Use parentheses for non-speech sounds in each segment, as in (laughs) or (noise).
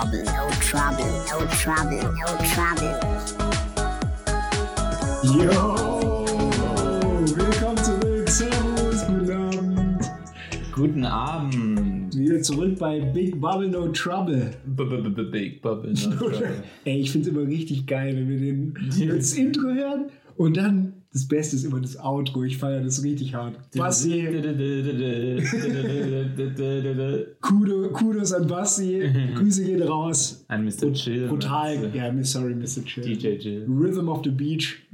trouble, no trouble, no trouble, no trouble. Yo! Willkommen zurück. Servus, guten Abend. Guten Abend. Wieder zurück bei Big Bubble No Trouble. B -b -b -b Big Bubble. no (laughs) trouble. Ey, ich find's immer richtig geil, wenn wir den, das Intro hören und dann das Beste ist immer das Outro. Ich feiere das richtig hart. (laughs) Kudo, Kudos an Basti. (laughs) Grüße gehen raus. Ein Mr. Chill. Brutal. Ja, sorry, Mr. (laughs) Chill. DJ Chill. Rhythm of the Beach.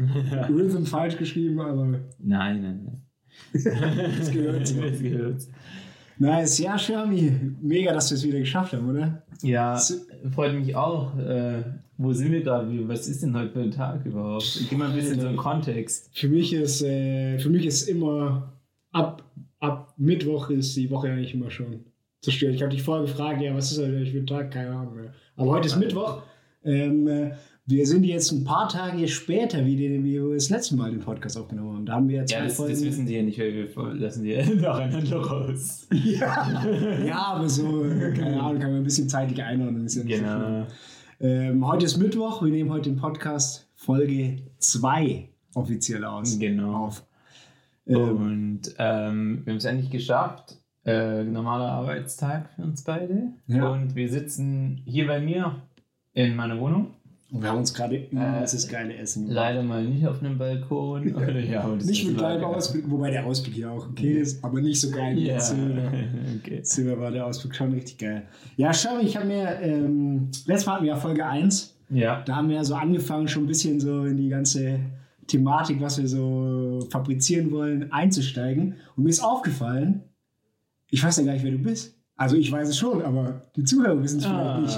Rhythm falsch geschrieben, aber Nein, nein, nein. das gehört. Das gehört. Nice. Ja, Shermi, mega, dass wir es wieder geschafft haben, oder? Ja, freut mich auch. Äh, wo sind wir gerade? Was ist denn heute für ein Tag überhaupt? Gib mal ein bisschen so einen Kontext. Für mich ist, äh, für mich ist immer ab, ab Mittwoch ist die Woche eigentlich immer schon zerstört. Ich habe dich vorher gefragt, ja, was ist heute für ein Tag? Keine Ahnung mehr. Aber heute ist Mittwoch. Ähm, äh, wir sind jetzt ein paar Tage später, wie, die, wie wir das letzte Mal den Podcast aufgenommen haben. Da haben wir zwei Ja, das, Folgen. das wissen die ja nicht, weil wir lassen die (laughs) nacheinander raus. ja, ja, aber so, keine Ahnung, kann man ein bisschen zeitlich einordnen. Ja so. Genau. Ähm, heute ist Mittwoch, wir nehmen heute den Podcast Folge 2 offiziell aus. Genau. Auf. Ähm, Und ähm, wir haben es endlich geschafft. Äh, normaler Arbeitstag für uns beide. Ja. Und wir sitzen hier bei mir in meiner Wohnung. Und wir haben uns gerade übelst das geile Essen gemacht. Leider mal nicht auf einem Balkon. Ja, das Nicht mit geilem Ausblick, wobei der Ausblick hier auch okay ist, aber nicht so geil wie Ja. Silber. (laughs) okay. Silber war der Ausblick schon richtig geil. Ja, schau, ich habe mir, ähm, letztes Mal hatten wir ja Folge 1, Ja. da haben wir ja so angefangen, schon ein bisschen so in die ganze Thematik, was wir so fabrizieren wollen, einzusteigen. Und mir ist aufgefallen, ich weiß ja gar nicht, wer du bist. Also ich weiß es schon, aber die Zuhörer wissen es vielleicht nicht.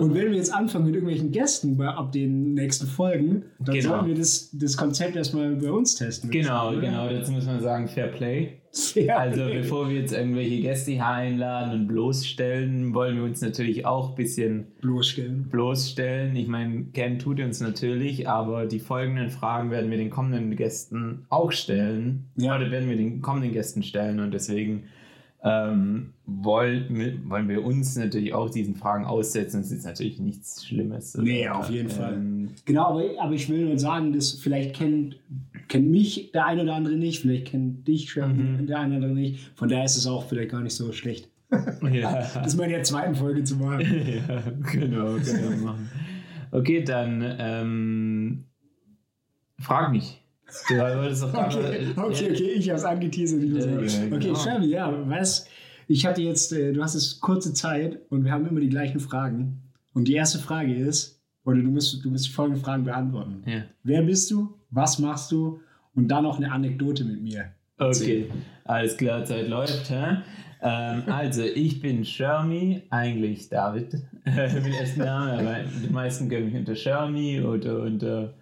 Und wenn wir jetzt anfangen mit irgendwelchen Gästen bei, ab den nächsten Folgen, dann Genau. sollten wir das, das Konzept erstmal bei uns testen. Genau, Oder? genau, dazu muss man sagen, Fair Play. Ja, Also bevor wir jetzt irgendwelche Gäste hier einladen und bloßstellen, wollen wir uns natürlich auch ein bisschen bloßstellen. bloßstellen. Ich meine, Ken tut uns natürlich, aber die folgenden Fragen werden wir den kommenden Gästen auch stellen. Ja. Oder werden wir den kommenden Gästen stellen und deswegen ähm, wollen, wir- wollen wir uns natürlich auch diesen Fragen aussetzen. Es ist natürlich nichts Schlimmes. Nee, Oder, auf jeden Fall. ähm, Genau, aber, aber ich will nur sagen, dass vielleicht kennt, kennt mich der eine oder andere nicht, vielleicht kennt dich Mhm. der eine oder andere nicht. Von daher ist es auch vielleicht gar nicht so schlecht. (laughs) Ja. Das mal in der zweiten Folge zu machen. (laughs) ja, genau, können wir machen. Okay, dann ähm, frag mich. Du wolltest doch Okay, okay, okay, ich habe es angeteasert. Muss Ja, sagen. ja, okay, genau. Shelby, ja, weißt ich hatte jetzt, äh, du hast jetzt kurze Zeit und wir haben immer die gleichen Fragen. Und die erste Frage ist, oder du musst, du musst die folgenden Fragen beantworten. Ja. Wer bist du? Was machst du? Und dann noch eine Anekdote mit mir. Okay, alles klar, Zeit läuft. Hä? Ähm, also, ich bin Shermy, eigentlich David (laughs) mit echten Namen, aber die meisten kennen mich unter Shermy oder unter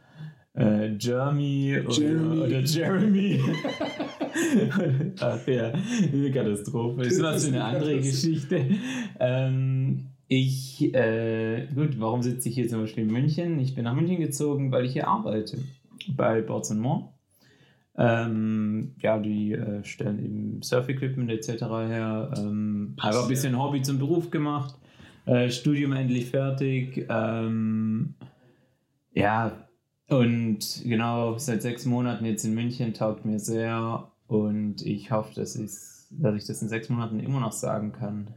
äh, Jeremy oder Jeremy. oder Jeremy. (laughs) Ach ja, eine Katastrophe. Das war so eine andere Geschichte. Ähm, ich, äh, gut, warum sitze ich hier zum Beispiel in München? Ich bin nach München gezogen, weil ich hier arbeite. Bei Boards More. Ähm, ja, die äh, stellen eben Surf-Equipment etc. her. Ähm, habe ein bisschen Hobby zum Beruf gemacht. Äh, Studium endlich fertig. Ähm, ja, und genau seit sechs Monaten jetzt in München taugt mir sehr. Und ich hoffe, dass, dass ich das in sechs Monaten immer noch sagen kann.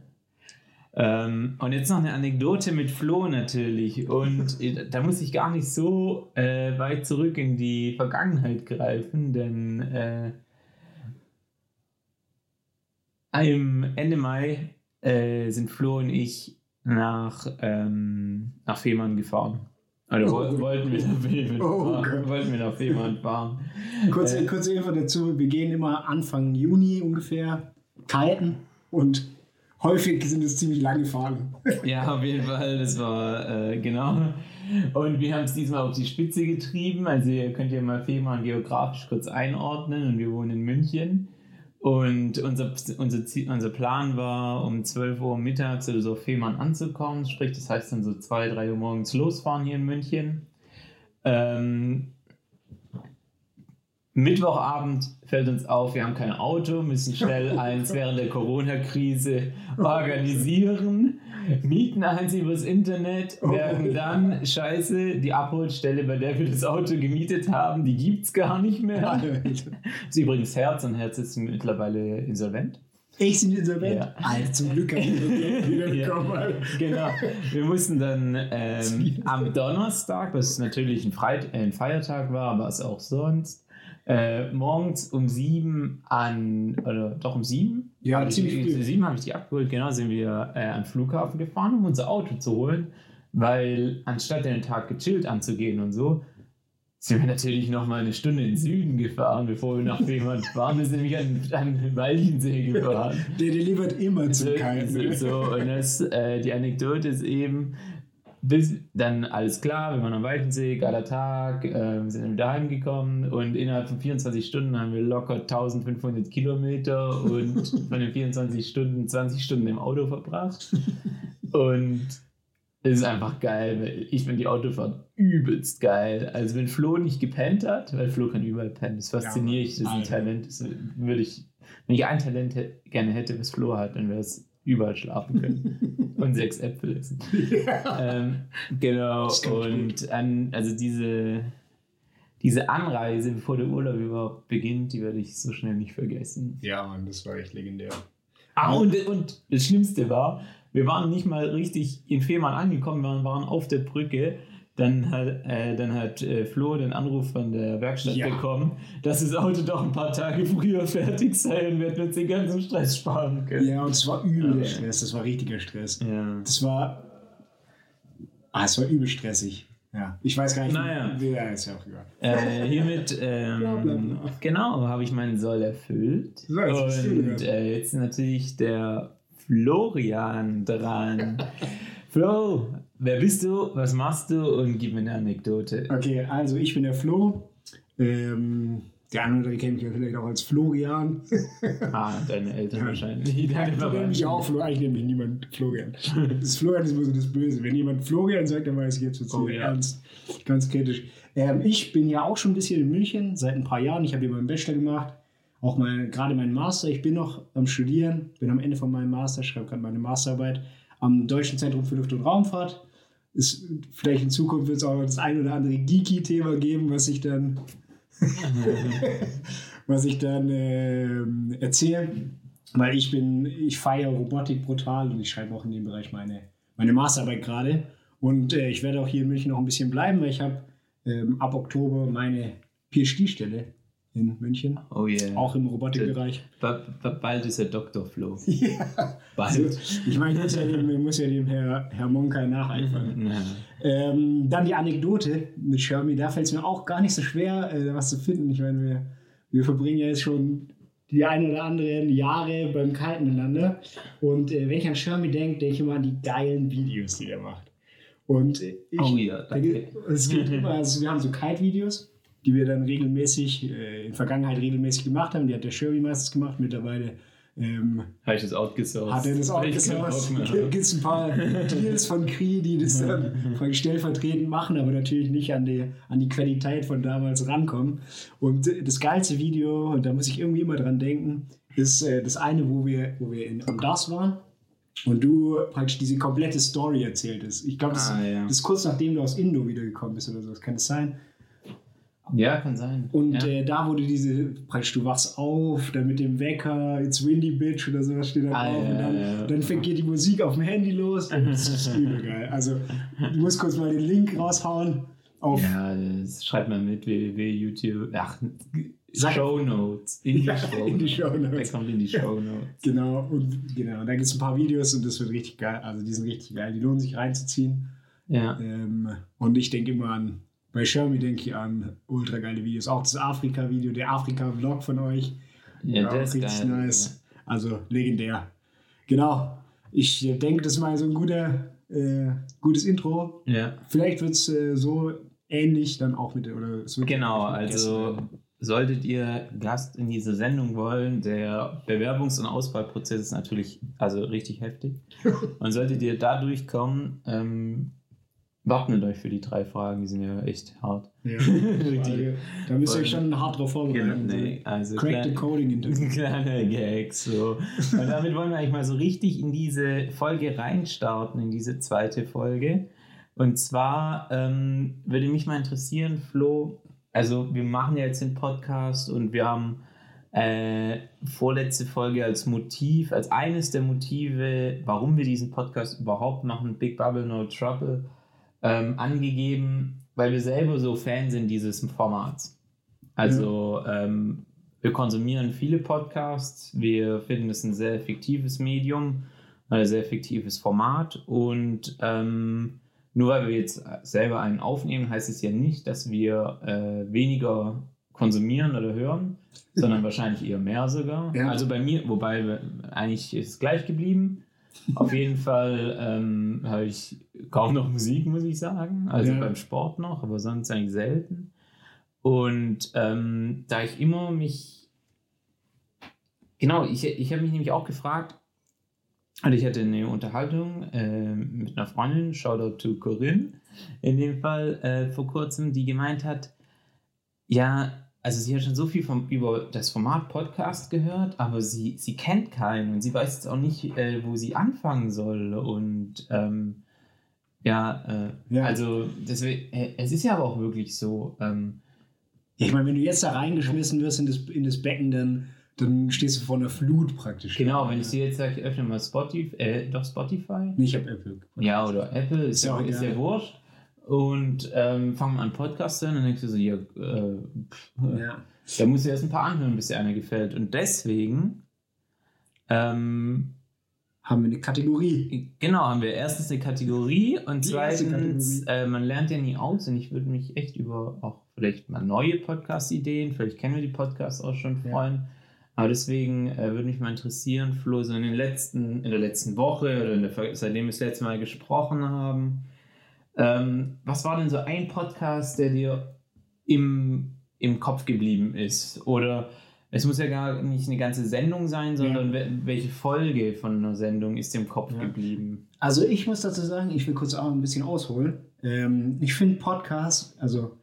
Ähm, und jetzt noch eine Anekdote mit Flo natürlich. Und da muss ich gar nicht so äh, weit zurück in die Vergangenheit greifen, denn äh, im Ende Mai äh, sind Flo und ich nach, ähm, nach Fehmarn gefahren. Oder Oh. wo- wollten wir nach Fehmarn Oh fahren. Wollten wir nach Fehmarn fahren. Kurze, Äh, kurze Info dazu: Wir gehen immer Anfang Juni ungefähr kiten und häufig sind es ziemlich lange Fahrten. Ja, auf jeden Fall, das war äh, genau. Und wir haben es diesmal auf die Spitze getrieben. Also ihr könnt ja mal Fehmarn geografisch kurz einordnen und wir wohnen in München. Und unser, unser, Ziel, unser Plan war, um 12 Uhr mittags oder so Fehmarn anzukommen. Sprich, das heißt dann so 2, 3 Uhr morgens losfahren hier in München. Ähm, Mittwochabend fällt uns auf, wir haben kein Auto, müssen schnell (laughs) eins während der Corona-Krise organisieren. Mieten eins übers Internet, Oh. merken dann, scheiße, die Abholstelle, bei der wir das Auto gemietet haben, die gibt's gar nicht mehr. Das ist übrigens Herz und Herz ist mittlerweile insolvent. Ich sind insolvent. Ja. Alter, zum Glück habe ich das Geld wieder Ja. Genau. Wir mussten dann ähm, (laughs) am Donnerstag, was natürlich ein, Freit äh, ein Feiertag war, aber es auch sonst, äh, morgens um sieben an, oder doch um sieben? Ja, Hab ziemlich ich, früh. Um sieben habe ich die abgeholt, genau, sind wir äh, am Flughafen gefahren, um unser Auto zu holen, weil anstatt den Tag gechillt anzugehen und so, sind wir natürlich noch mal eine Stunde in den Süden gefahren, bevor wir nach Fehmarn fahren. Wir sind nämlich an, an Walchensee gefahren. Der delivert immer zum So, so, und das, äh, die Anekdote ist eben, dann alles klar, wir waren am Weichensee, geiler Tag, äh, sind wieder heimgekommen und innerhalb von 24 Stunden haben wir locker 1500 Kilometer und (laughs) von den 24 Stunden 20 Stunden im Auto verbracht. Und es ist einfach geil, ich finde die Autofahrt übelst geil. Also wenn Flo nicht gepennt hat, weil Flo kann überall pennen, das fasziniere ich, das ist ein. Talent, das würde ich, wenn ich ein Talent gerne hätte, was Flo hat, dann wäre es überall schlafen können (laughs) und sechs Äpfel essen. ähm, genau, und an, also diese, diese Anreise, bevor der Urlaub überhaupt beginnt, die werde ich so schnell nicht vergessen. Ja, Mann, das war echt legendär. Ah, und, und das Schlimmste war, wir waren nicht mal richtig in Fehmarn angekommen, wir waren auf der Brücke. Dann hat, äh, dann hat äh, Flo den Anruf von der Werkstatt Ja. bekommen, dass das Auto doch ein paar Tage früher (laughs) fertig sei und wir hätten uns den ganzen Stress sparen können. Ja, und es war übel Ja. Stress. Das war richtiger Stress. Ja. Das war. Ah, es war übel stressig. Ja, ich weiß gar nicht. Naja. Ja, ist ja auch egal. Äh, hiermit (laughs) ähm, Bla, bla, bla. genau habe ich meinen Soll erfüllt. Du und äh, jetzt ist natürlich der Florian dran. (laughs) Flo, wer bist du? Was machst du? Und gib mir eine Anekdote. Okay, also ich bin der Flo. Ähm, der eine oder andere kennt mich ja vielleicht auch als Florian. (laughs) Ah, deine Eltern Ja. wahrscheinlich. Ja, Deine ich nenne mich auch Flo. Eigentlich nennt mich niemand Florian. (laughs) Das Florian ist immer so das Böse. Wenn jemand Florian sagt, dann weiß ich jetzt wird's Oh, ja. ernst. Ganz kritisch. Ähm, ich bin ja auch schon ein bisschen in München, seit ein paar Jahren. Ich habe hier meinen Bachelor gemacht. Auch mein, gerade meinen Master. Ich bin noch am Studieren, bin am Ende von meinem Master, schreibe gerade meine Masterarbeit am Deutschen Zentrum für Luft- und Raumfahrt. Ist, vielleicht in Zukunft wird es auch das ein oder andere Geeky-Thema geben, was ich dann (laughs) was ich dann ähm, erzähle. Weil ich bin, ich feiere Robotik brutal und ich schreibe auch in dem Bereich meine, meine Masterarbeit gerade. Und äh, ich werde auch hier in München noch ein bisschen bleiben, weil ich habe ähm, ab Oktober meine PhD-Stelle in München, Oh yeah. auch im Robotikbereich. Ba- ba- Bald ist er Dr. Flo. (laughs) ja. Bald. Ich meine, ich muss ja dem, muss ja dem Herr, Herr Monka nacheifern. Ja. Ähm, dann die Anekdote mit Shermy, da fällt es mir auch gar nicht so schwer, äh, was zu finden. Ich meine, wir, wir verbringen ja jetzt schon die ein oder anderen Jahre beim Kalten miteinander. Und äh, wenn ich an Shermy denke, denke ich immer an die geilen Videos, die der macht. Und äh, ich, Oh ja, danke. es geht immer, also wir haben so Kite-Videos, die wir dann regelmäßig, äh, in Vergangenheit regelmäßig gemacht haben. Die hat der Shermy meistens gemacht, mittlerweile. Ähm, Habe ich das outgesourced? hat er das mehr habe. Gibt es ein paar Deals von Cree, die das (laughs) dann stellvertretend machen, aber natürlich nicht an die, an die Qualität von damals rankommen. Und äh, das geilste Video, und da muss ich irgendwie immer dran denken, ist äh, das eine, wo wir, wo wir in, am DAS waren und du praktisch diese komplette Story erzählt hast. Ich glaube, das, Ah, ja. das ist kurz nachdem du aus Indo wiedergekommen bist oder so. Das kann es sein. Ja, kann sein. Und ja. äh, da wurde diese, praktisch du wachst auf, dann mit dem Wecker, it's windy bitch oder sowas steht da Ah, drauf. ja, und dann, ja. dann fängt geht die Musik auf dem Handy los. Und das ist (laughs) übel geil. Also du musst kurz mal den Link raushauen auf ja, das schreibt man mit www.youtube. Ach, Sag- Show Notes. In die Ja, Show in die Notes. Shownotes. Der kommt in die Show (laughs) Notes. genau und genau. Und da gibt es ein paar Videos und das wird richtig geil. Also die sind richtig geil. Die lohnen sich reinzuziehen. Ja. Ähm, und ich denke immer an, bei Xiaomi denke ich an ultra geile Videos. Auch das Afrika-Video, der Afrika-Vlog von euch. Ja, auch der ist richtig geil. nice. Also legendär. Genau. Ich äh, denke, das ist mal so ein guter, äh, gutes Intro. Ja. Vielleicht wird es äh, so ähnlich dann auch mit, oder Genau, also solltet ihr Gast in diese Sendung wollen, der Bewerbungs- und Auswahlprozess ist natürlich also richtig heftig. (laughs) Und solltet ihr da durchkommen, ähm, Wappnet euch für die drei Fragen, die sind ja echt hart. Ja. (laughs) Die- da müsst ihr euch schon hart drauf vorbereiten. Nee, also Crack the klein- Coding (laughs) Interview. Kleine Gags. So. Und damit wollen wir eigentlich mal so richtig in diese Folge reinstarten, in diese zweite Folge. Und zwar ähm, würde mich mal interessieren, Flo, also wir machen ja jetzt den Podcast und wir haben äh, vorletzte Folge als Motiv, als eines der Motive, warum wir diesen Podcast überhaupt machen, Big Bubble No Trouble, ähm, angegeben, weil wir selber so Fan sind dieses Formats. Also ähm, wir konsumieren viele Podcasts, wir finden es ein sehr effektives Medium, ein sehr effektives Format und ähm, nur weil wir jetzt selber einen aufnehmen, heißt es ja nicht, dass wir äh, weniger konsumieren oder hören, sondern wahrscheinlich eher mehr sogar. Ja. Also bei mir, wobei wir- eigentlich ist es gleich geblieben. Auf jeden Fall ähm, höre ich kaum noch Musik, muss ich sagen. Also Ja. beim Sport noch, aber sonst eigentlich selten. Und ähm, da ich immer mich. Genau, ich, ich habe mich nämlich auch gefragt, also ich hatte eine Unterhaltung äh, mit einer Freundin, Shoutout to Corinne, in dem Fall äh, vor kurzem, die gemeint hat, ja, also sie hat schon so viel vom, über das Format Podcast gehört, aber sie, sie kennt keinen und sie weiß jetzt auch nicht, äh, wo sie anfangen soll. Und ähm, ja, äh, Ja. also deswegen, äh, es ist ja aber auch wirklich so. Ähm, Ich meine, wenn du jetzt da reingeschmissen wirst in das, in das Becken, dann, dann stehst du vor einer Flut praktisch. genau, wenn ich dir jetzt sage, ich öffne mal Spotify, äh, doch Spotify. Nee, ich habe Apple. Ja, oder Apple, ist, Ist ja auch ist ja wurscht. Und ähm, fangen wir an Podcast an, dann denkst du so, ja, äh, Ja. da musst du erst ein paar anhören, bis dir einer gefällt. Und deswegen, ähm, Haben wir eine Kategorie. genau, haben wir erstens eine Kategorie und Die zweitens, Kategorie. äh, man lernt ja nie aus und ich würde mich echt über auch vielleicht mal neue Podcast-Ideen, vielleicht kennen wir die Podcasts auch schon, Ja. freuen. Aber deswegen äh, würde mich mal interessieren, Flo, so in den letzten, in der letzten Woche oder in der, seitdem wir das letzte Mal gesprochen haben, ähm, was war denn so ein Podcast, der dir im, im Kopf geblieben ist? Oder es muss ja gar nicht eine ganze Sendung sein, sondern we welche Folge von einer Sendung ist dir im Kopf Ja. geblieben? Also ich muss dazu sagen, ich will kurz auch ein bisschen ausholen. Ähm, ich finde Podcast, also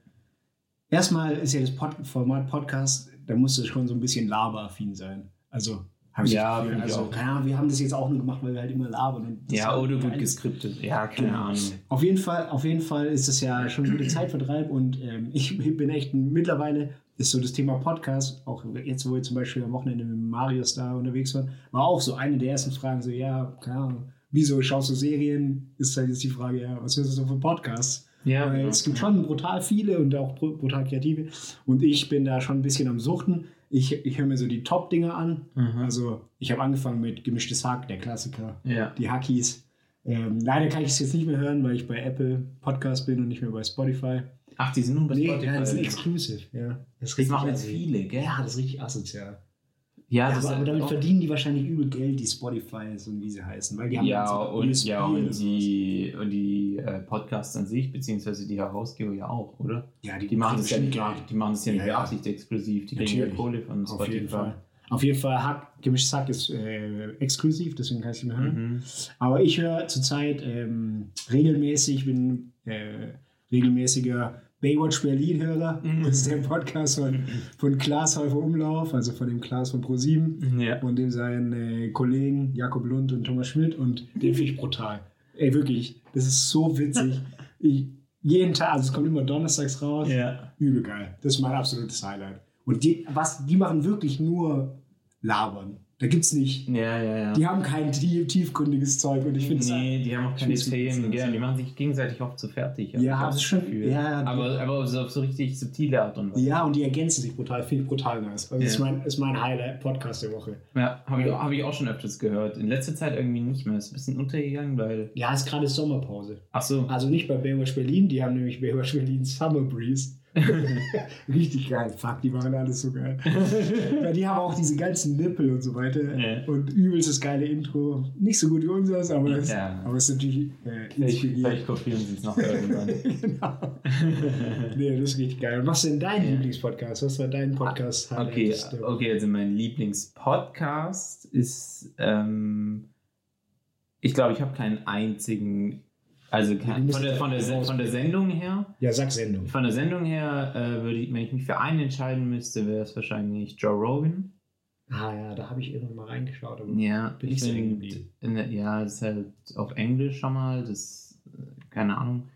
erstmal ist ja das Pod Format Podcast, da musst du schon so ein bisschen laberaffin sein. Also habe ich Ja, das Gefühl, also Ahnung, wir haben das jetzt auch nur gemacht, weil wir halt immer labern. Und das Ja, oder gut geskriptet. Ja, keine Genau. Ahnung. Auf jeden Fall, auf jeden Fall ist es ja schon ein guter (clears throat) Zeitvertreib und ähm, (laughs) ich bin echt ein, mittlerweile ist so das Thema Podcast, auch jetzt, wo wir zum Beispiel am Wochenende mit Marius da unterwegs waren, war auch so eine der ersten Fragen, so, ja, keine Ahnung, wieso schaust du Serien? Ist halt jetzt die Frage, ja, was hörst du so für Podcasts? Ja, Weil genau. es gibt schon brutal viele und auch br- brutal kreative und ich bin da schon ein bisschen am Suchten. Ich, ich höre mir so die Top-Dinger an. Mhm. Also ich habe angefangen mit Gemischtes Hack, der Klassiker ja. die Hackies. Ähm, leider kann ich es jetzt nicht mehr hören, weil ich bei Apple Podcast bin und nicht mehr bei Spotify. Ach, die sind nun bei Nee, Spotify. ja, das ist exclusive. Ja, das, das machen jetzt viele, gell? Ja, das ist richtig asozial. Ja, Ja, aber, aber damit verdienen die wahrscheinlich übel Geld, die Spotifys und wie sie heißen. Weil die haben Ja, und, USP ja, und die, und die äh, Podcasts an sich, beziehungsweise die Herausgeber ja auch, oder? ja, Die machen das ja nicht, die machen das ja nicht. Absicht exklusiv. Die kriegen ja Natürlich. Kohle von Auf Spotify. jeden Fall. Auf jeden Fall, Hack, gemischtes Hack ist äh, exklusiv, deswegen kann ich es nicht mehr hören. Mhm. Aber ich höre zurzeit ähm, regelmäßig, bin äh, regelmäßiger Baywatch Berlin-Hörer. Mhm. Das ist der Podcast von, von Klaas Häufer Umlauf, also von dem Klaas von Pro7 Ja. und dem seinen äh, Kollegen Jakob Lund und Thomas Schmidt und den finde ich brutal. Ey, wirklich, das ist so witzig. (laughs) Ich, jeden Tag, also es kommt immer donnerstags raus. ja. Übel geil. Das ist mein absolutes Highlight. Und die, was, die machen wirklich nur labern. Da gibt's nicht. Ja, ja, ja. Die haben kein tief, tiefgründiges Zeug und ich finde es nee, die haben auch keine Themen, gell? Die machen sich gegenseitig oft so fertig. Ja, das ist schon- Gefühl. ja, aber, aber so auf so richtig subtile Art und Weise. Ja, und die ergänzen sich brutal, finde ich brutal nice. Also das ist Ja. mein, ist mein Highlight-Podcast der Woche. Ja, habe ich, hab ich auch schon öfters gehört. In letzter Zeit irgendwie nicht mehr. Ist ein bisschen untergegangen, weil. Ja, ist gerade Sommerpause. Ach so. Also nicht bei Baywatch Berlin, die haben nämlich Baywatch Berlin Summer Breeze. (laughs) Richtig geil. Fuck, die machen alles so geil. (laughs) ja, die haben auch diese ganzen Nippel und so weiter. Ja. Und übelstes geile Intro. Nicht so gut wie unseres, aber es Ja. aber ist natürlich äh, Vielleicht, inspiriert. vielleicht kopieren sie es noch irgendwann. (laughs) genau. nee, das ist richtig geil. Und was ist denn dein Ja. Lieblingspodcast? Was war dein Podcast? Okay, okay, also mein Lieblingspodcast ist, ähm, ich glaube, ich habe keinen einzigen Also kann, von, der, von, der, von der Sendung her, Ja, sag Sendung. von der Sendung her, äh, würde ich, wenn ich mich für einen entscheiden müsste, wäre es wahrscheinlich Joe Rogan. Ah ja, da habe ich irgendwann mal reingeschaut. Aber Ja, Bin ich ich so hängen geblieben. ja, das ist halt auf Englisch schon mal, das, äh, keine Ahnung.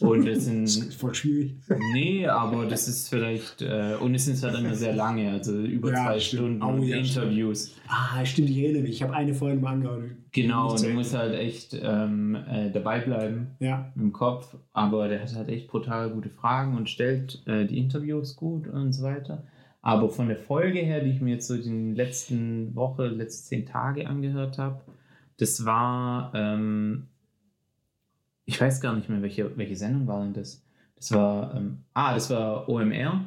Und (laughs) das das sind, ist voll schwierig. nee, aber das ist vielleicht, äh, und es sind halt immer sehr lange, also über Ja, zwei stimmt. Stunden Oh, ja, Interviews. Ah, stimmt, ich erinnere mich. Ich habe eine Folge mal angehört. Genau, und du musst halt echt ähm, äh, dabei bleiben Ja, im Kopf, aber der hat halt echt brutal gute Fragen und stellt äh, die Interviews gut und so weiter. Aber von der Folge her, die ich mir jetzt so in den letzten Woche, letzten zehn Tage angehört habe, das war, ähm, ich weiß gar nicht mehr, welche, welche Sendung war denn das? Das war, ähm, ah, das war OMR,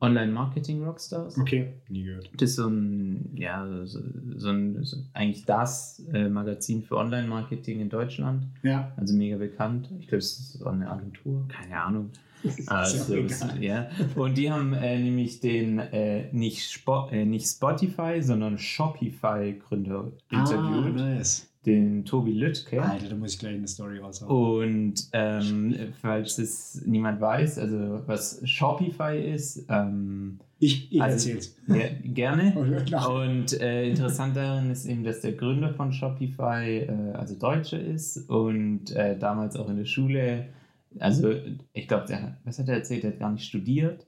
Online Marketing Rockstars. okay. Nie gehört. Das ist so ein, ja, so, so ein, so eigentlich das äh, Magazin für Online-Marketing in Deutschland. Ja. Also mega bekannt. Ich glaube, es ist auch eine Agentur, keine Ahnung. Also, ja. Und die haben äh, nämlich den äh, nicht, Spo äh, nicht Spotify, sondern Shopify-Gründer Ah, interviewt, nice. Den Tobi Lüttke. Alter, da muss ich gleich eine Story raushauen. Und ähm, falls es niemand weiß, also was Shopify ist, ähm, Ich, ich also- erzähl's. (laughs) ja, gerne. Und äh, interessant daran ist eben, dass der Gründer von Shopify äh, also Deutscher ist und äh, damals auch in der Schule, also ich glaube, was hat er erzählt? Er hat gar nicht studiert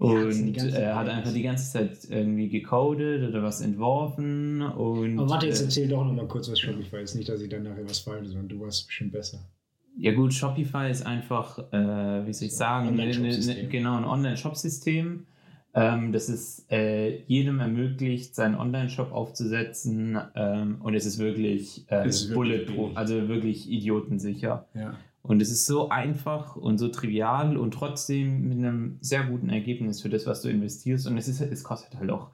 Ja, und ganzen äh, hat einfach die ganze Zeit irgendwie gecodet oder was entworfen und Aber warte, jetzt äh, erzähl doch noch mal kurz, was Shopify ist. Nicht, dass ich dann nachher was falsch sondern du warst bestimmt besser. Ja gut, Shopify ist einfach, äh, wie soll ich sagen, ne, Online-Shop-System. ne, genau ein Online-Shop-System, ähm, das es äh, jedem ermöglicht, seinen Online-Shop aufzusetzen ähm, und es ist wirklich äh, ist wirklich bulletproof, also wirklich idiotensicher. Ja. Und es ist so einfach und so trivial und trotzdem mit einem sehr guten Ergebnis für das, was du investierst. Und es, ist, es kostet halt auch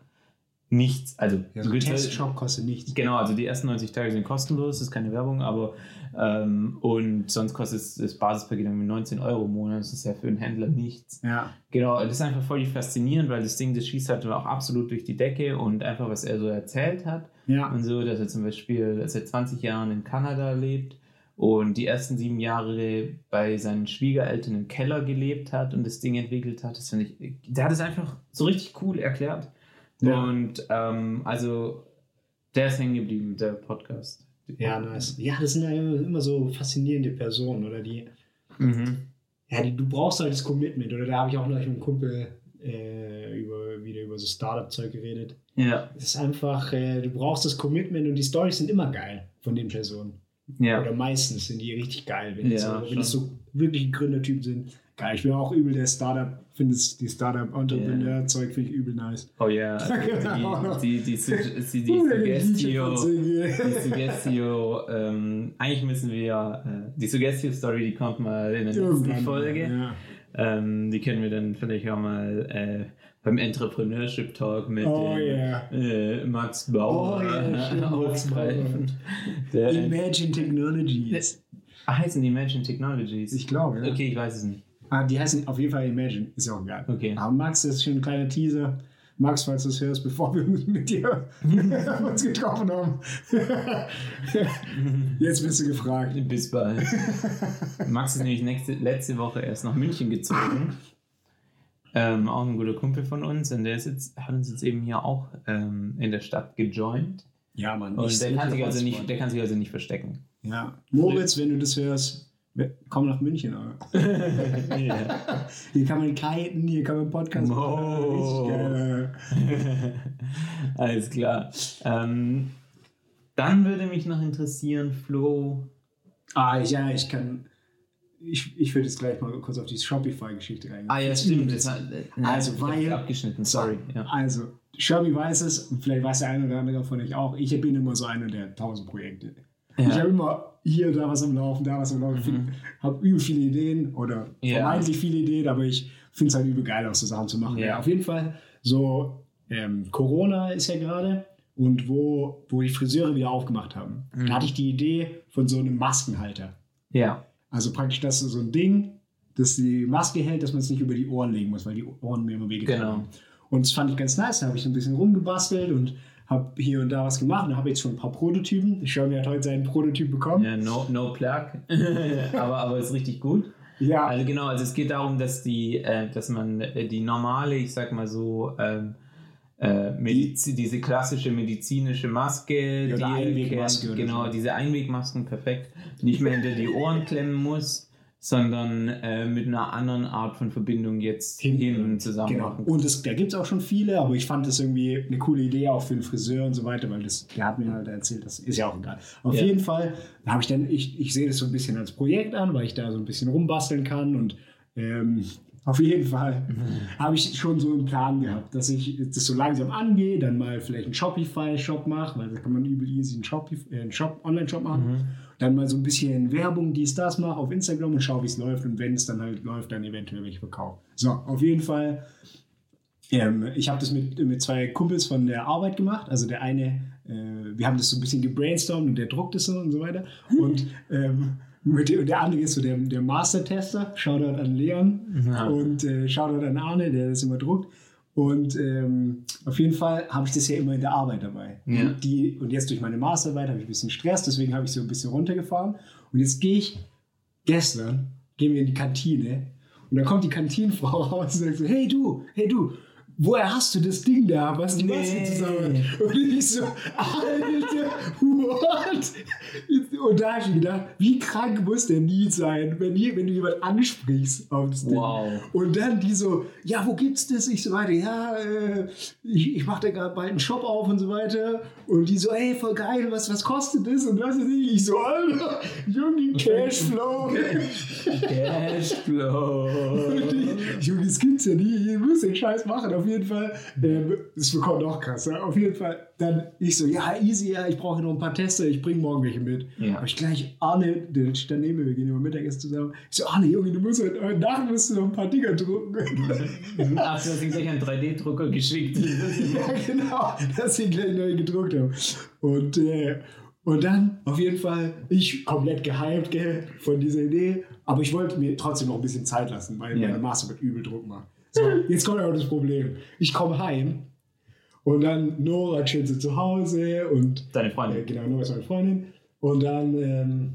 nichts. Also, Ja, so ein halt- Testshop kostet nichts. Genau, also die ersten 90 Tage sind kostenlos, das ist keine Werbung, aber ähm, und sonst kostet es- das Basispaket irgendwie 19 Euro im Monat, das ist ja für einen Händler nichts. Ja. Genau, das ist einfach voll faszinierend, weil das Ding, das schießt halt auch absolut durch die Decke und einfach, was er so erzählt hat Ja. und so, dass er zum Beispiel seit 20 Jahren in Kanada lebt und die ersten sieben Jahre bei seinen Schwiegereltern im Keller gelebt hat und das Ding entwickelt hat. Das finde ich, der hat es einfach so richtig cool erklärt. Ja. Und ähm, also, der ist hängen geblieben, der Podcast. Ja, nice. Ja, das sind ja immer, so faszinierende Personen, oder die. Mhm. Ja, die, du brauchst halt das Commitment, oder da habe ich auch noch mit einem Kumpel äh, über, wieder über so Startup-Zeug geredet. Ja, Es ist einfach, äh, du brauchst das Commitment und die Storys sind immer geil von den Personen. Ja. Oder meistens sind die richtig geil, wenn, es Ja, so, wenn es so wirklich Gründertypen sind. Geil, ich bin auch übel der Startup, finde es die Startup-Entrepreneur-Zeug finde ich übel nice. Oh ja, Genau. die, die, Suggestio, (laughs) die Suggestio, ähm, eigentlich müssen wir, äh, die Suggestio-Story, die kommt mal in der nächsten Folge. Ja. Ähm, die können wir dann vielleicht auch mal äh, beim Entrepreneurship Talk mit Oh dem, yeah. äh, Max Bauer Oh aufgreifen. Der, Imagine Technologies. Ah, heißen die Imagine Technologies? Ich glaube, ja. Okay, ich weiß es nicht. Ah, die heißen auf jeden Fall Imagine, ist ja auch geil. Okay. Aber Max, das ist schon ein kleiner Teaser. Max, falls du es hörst, bevor wir mit dir (laughs) uns getroffen haben. (laughs) Jetzt bist du gefragt. Bis bald. (laughs) Max ist nämlich nächste, letzte Woche erst nach München gezogen. Ähm, auch ein guter Kumpel von uns und der ist jetzt, hat uns jetzt eben hier auch ähm, in der Stadt gejoint. Ja, Mann. Und der kann, sich also nicht, der kann sich also nicht verstecken. Ja. Moritz, wenn du das hörst, komm nach München. Ja. (laughs) (laughs) Hier kann man kiten, hier kann man Podcast Oh. (laughs) Geil. Alles klar. Ähm, dann würde mich noch interessieren, Flo. Ah, ja, ich kann. Ich, ich würde jetzt gleich mal kurz auf die Shopify-Geschichte eingehen. Ah ja, stimmt. Das äh, Also, ich weil- abgeschnitten, sorry. Ja. Also, Shopify weiß es, und vielleicht weiß der eine oder andere von euch auch. Ich bin immer so einer der tausend Projekte. Ich Ja. habe immer hier, da was am Laufen, da was am Laufen. Mhm. Habe übel viele Ideen oder Ja. vermeintlich viele Ideen, aber ich finde es halt übel geil, auch so Sachen zu machen. Ja. Ja. auf jeden Fall so, ähm, Corona ist ja gerade und wo, wo die Friseure wieder aufgemacht haben, Mhm. da hatte ich die Idee von so einem Maskenhalter. ja. Also praktisch, das ist so ein Ding, das die Maske hält, dass man es nicht über die Ohren legen muss, weil die Ohren mir immer wehgetan Genau. haben. Und das fand ich ganz nice. Da habe ich so ein bisschen rumgebastelt und habe hier und da was gemacht und habe jetzt schon ein paar Prototypen. Sean hat heute seinen Prototyp bekommen. Ja, no, no plug. (laughs) aber, aber ist richtig gut. Ja, Also genau, also es geht darum, dass die, äh, dass man äh, die normale, ich sag mal so, ähm, äh, Mediz diese klassische medizinische Maske, Ja, die Einwegmaske kennt, genau, so. diese Einwegmasken perfekt, nicht mehr hinter die Ohren (laughs) klemmen muss, sondern äh, mit einer anderen Art von Verbindung jetzt hinten zusammen Genau. machen. Und es, da gibt es auch schon viele, aber ich fand das irgendwie eine coole Idee auch für den Friseur und so weiter, weil das, der hat mir halt erzählt, das ist ja auch egal. Auf Ja. jeden Fall habe ich dann, ich, ich sehe das so ein bisschen als Projekt an, weil ich da so ein bisschen rumbasteln kann und ähm, auf jeden Fall habe ich schon so einen Plan gehabt, dass ich das so langsam angehe, dann mal vielleicht einen Shopify-Shop mache, weil da kann man übel easy einen, Shopif äh, einen Shop, Online-Shop machen. Dann mal so ein bisschen Werbung, dies, das mache auf Instagram und schaue, wie es läuft. Und wenn es dann halt läuft, dann eventuell welche verkaufe. So, auf jeden Fall ähm, ich habe das mit, mit zwei Kumpels von der Arbeit gemacht. Also der eine, äh, wir haben das so ein bisschen gebrainstormt und der druckt es so und so weiter. Und (laughs) ähm, mit dem, der andere ist so der, der Master-Tester. Shoutout an Leon Ja. und äh, Shoutout an Arne, der das immer druckt. Und ähm, auf jeden Fall habe ich das ja immer in der Arbeit dabei. Ja. Und, die, und jetzt durch meine Masterarbeit habe ich ein bisschen Stress, deswegen habe ich so ein bisschen runtergefahren. Und jetzt gehe ich gestern, gehen wir in die Kantine und dann kommt die Kantinenfrau (laughs) raus und sagt so, hey du, hey du, woher hast du das Ding da, was Maske Nee. zusammen hat? Und ich so, Alter, what? Und da habe ich gedacht, wie krank muss der nie sein, wenn, die, wenn du jemand ansprichst auf das Ding. Wow. Und dann die so, ja, wo gibt's das? Ich so weiter, ja, äh, ich, ich mache da gerade bald einen Shop auf und so weiter. Und die so, ey, voll geil, was, was kostet das? Und was ist ich? Ich so, Alter, Junge, Cashflow. (laughs) Cashflow. Junge, das gibt's ja nie. Ihr müsst den Scheiß machen. Auf jeden Fall, ähm, es bekommt noch krasser. Auf jeden Fall, dann ich so, ja, easy, ja, ich brauche noch ein paar Tester, ich bringe morgen welche mit. Ja. Hab ich gleich Arne, der steht daneben wir gehen immer Mittagessen zusammen. Ich so, Arne, Junge, du musst heute, Nacht musst du noch ein paar Dinger drucken. Ach, du hast ihm gleich einen 3D-Drucker geschickt. (laughs) ja, genau, dass ich gleich neu gedruckt habe. Und, äh, und dann, auf jeden Fall, ich komplett gehypt gell, von dieser Idee, aber ich wollte mir trotzdem noch ein bisschen Zeit lassen, weil Ja. meine Masterarbeit übel Druck macht. So, jetzt kommt aber das Problem. Ich komme heim und dann Nora chillt so zu Hause und Deine äh, Freundin. genau, Nora ist meine Freundin. Und dann ähm,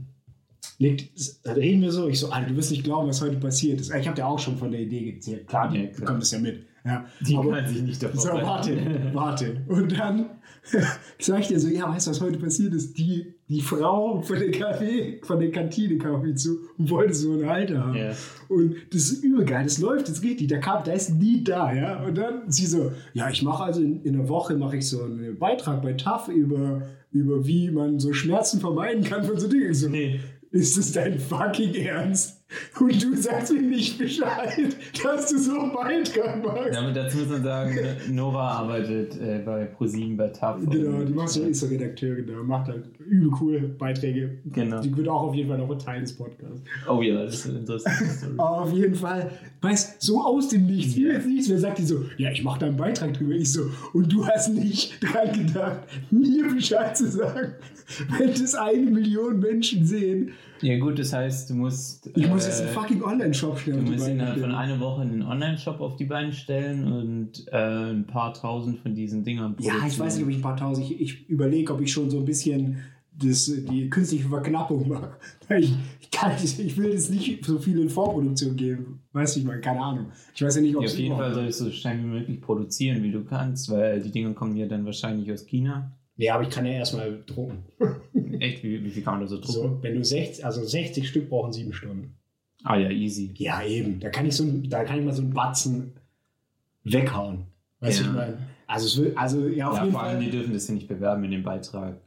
liegt, reden wir so, ich so, Alter, du wirst nicht glauben, was heute passiert ist. Ich habe dir auch schon von der Idee gezählt. Klar, Ja, klar. bekommt es ja mit. Ja, Die aber- kann sich nicht davon so, warte, warte. Und dann (laughs) sag ich dir so, ja, weißt du, was heute passiert ist? Die, die Frau von der Kaffee, von der Kantine kam auf mich zu und wollte so einen Halter haben. Ja. Und das ist übelgeil, das läuft, das geht nicht. Da, kam, da ist nie da, ja. Und dann sie so, ja, ich mache also in, in einer Woche mache ich so einen Beitrag bei TAF über, über wie man so Schmerzen vermeiden kann von so Dingen. Ich So, Nee. ist es dein fucking Ernst? Und du sagst mir nicht Bescheid, dass du so einen Beitrag machst. Damit dazu muss man sagen, Nora arbeitet äh, bei ProSieben bei TAF. Genau, die macht so, ist so Redakteur, genau, macht halt übel coole Beiträge. Genau. Die wird auch auf jeden Fall noch ein Teil des Podcasts. Oh ja, das ist eine interessante Story. (laughs) Auf jeden Fall, weißt so aus dem Nichts, wie Ja. jetzt nichts, wer sagt die so, ja, ich mache da einen Beitrag drüber. Ich so, und du hast nicht dran gedacht, mir Bescheid zu sagen, wenn das eine Million Menschen sehen. Ja gut, das heißt, du musst... Ich muss äh, jetzt einen fucking Online-Shop schnell Du musst innerhalb von stellen. einer Woche einen Online-Shop auf die Beine stellen und äh, ein paar tausend von diesen Dingern Ja, ich weiß nicht, ob ich ein paar tausend, ich, ich überlege, ob ich schon so ein bisschen das, die künstliche Verknappung mache. (laughs) Ich, ich, kann, ich, will das nicht so viel in Vorproduktion geben. Weißt du, ich meine, keine Ahnung. Ich weiß ja nicht, ob Ja, auf jeden Fall solltest du so schnell wie möglich produzieren, wie du kannst, weil die Dinge kommen ja dann wahrscheinlich aus China. Ja, aber ich kann ja erstmal drucken. (laughs) Echt, wie, wie viel kann man da so drucken? So, wenn du 60, also 60 Stück brauchen sieben Stunden. Ah ja, easy. Ja, eben. Da kann ich, so, ein- da kann ich mal so einen Batzen weghauen. Weißt du, Ja. ich meine? Also, es will, also ja, auf Ja, jeden vor allem, Fall. die dürfen das ja nicht bewerben in dem Beitrag.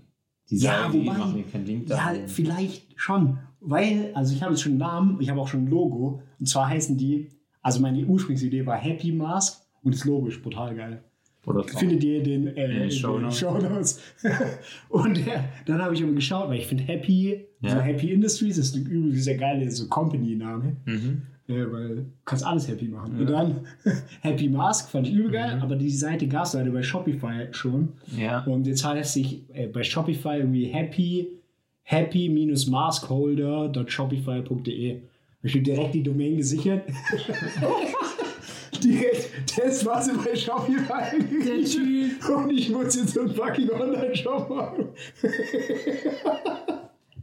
Die Ja, sagen, die wobei- machen hier keinen Link Ja, da. vielleicht schon. Weil, also ich habe jetzt schon einen Namen, ich habe auch schon ein Logo. Und zwar heißen die, also meine Ursprungsidee war Happy Mask und das Logo ist brutal geil. Findet ihr den äh, In den Shownotes. Shownotes. (laughs) und äh, dann habe ich immer geschaut, weil ich finde Happy, Ja. so Happy Industries ist ein übel sehr geile so Company-Name. Mhm. Äh, weil du kannst alles happy machen. Und dann (laughs) Happy Mask fand ich übel geil, Mhm. aber die Seite gab es leider bei Shopify schon. Ja. Und jetzt heißt sich äh, bei Shopify irgendwie happy, happy-maskholder.shopify.de. Ich habe direkt die Domain gesichert. (laughs) direkt Testphase bei Shopify eingegeben. Und ich muss jetzt so einen fucking Online-Shop machen.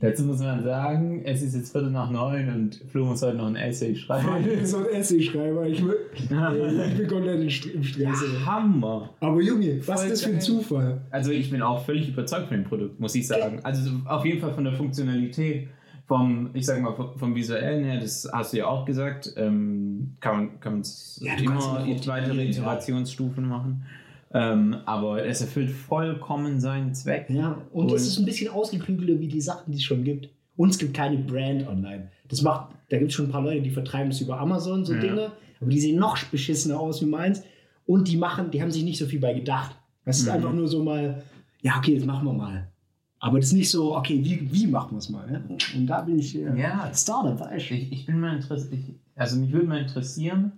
Dazu muss man sagen, es ist jetzt Viertel nach neun und Flo muss heute noch ein Essay schreiben. so ein Essay-Schreiber. Ich, will- äh, ich bin komplett im St- im Stress. ey. Hammer! Aber Junge, was Voll ist das für ein. Zufall? Also ich bin auch völlig überzeugt von dem Produkt, muss ich sagen. Also so auf jeden Fall von der Funktionalität, vom, ich sag mal, vom, vom Visuellen her, das hast du ja auch gesagt, ähm, kann man, kann man Ja, immer weitere ja. Iterationsstufen machen. Ähm, aber es erfüllt vollkommen seinen Zweck. Ja, und, es ist ein bisschen ausgeklügelter wie die Sachen, die es schon gibt. Und es gibt keine Brand online. Das macht, da gibt es schon ein paar Leute, die vertreiben es über Amazon, so Ja. Dinge, aber die sehen noch beschissener aus wie meins. Und die machen, die haben sich nicht so viel bei gedacht. Das ist Mhm. einfach nur so mal, ja, okay, das machen wir mal. Aber das ist nicht so, okay, wie, wie machen wir es mal? Ja? Und da bin ich äh, Ja. Startup, weißt? Ich, ich bin mal interessiert, also mich würde mal interessieren,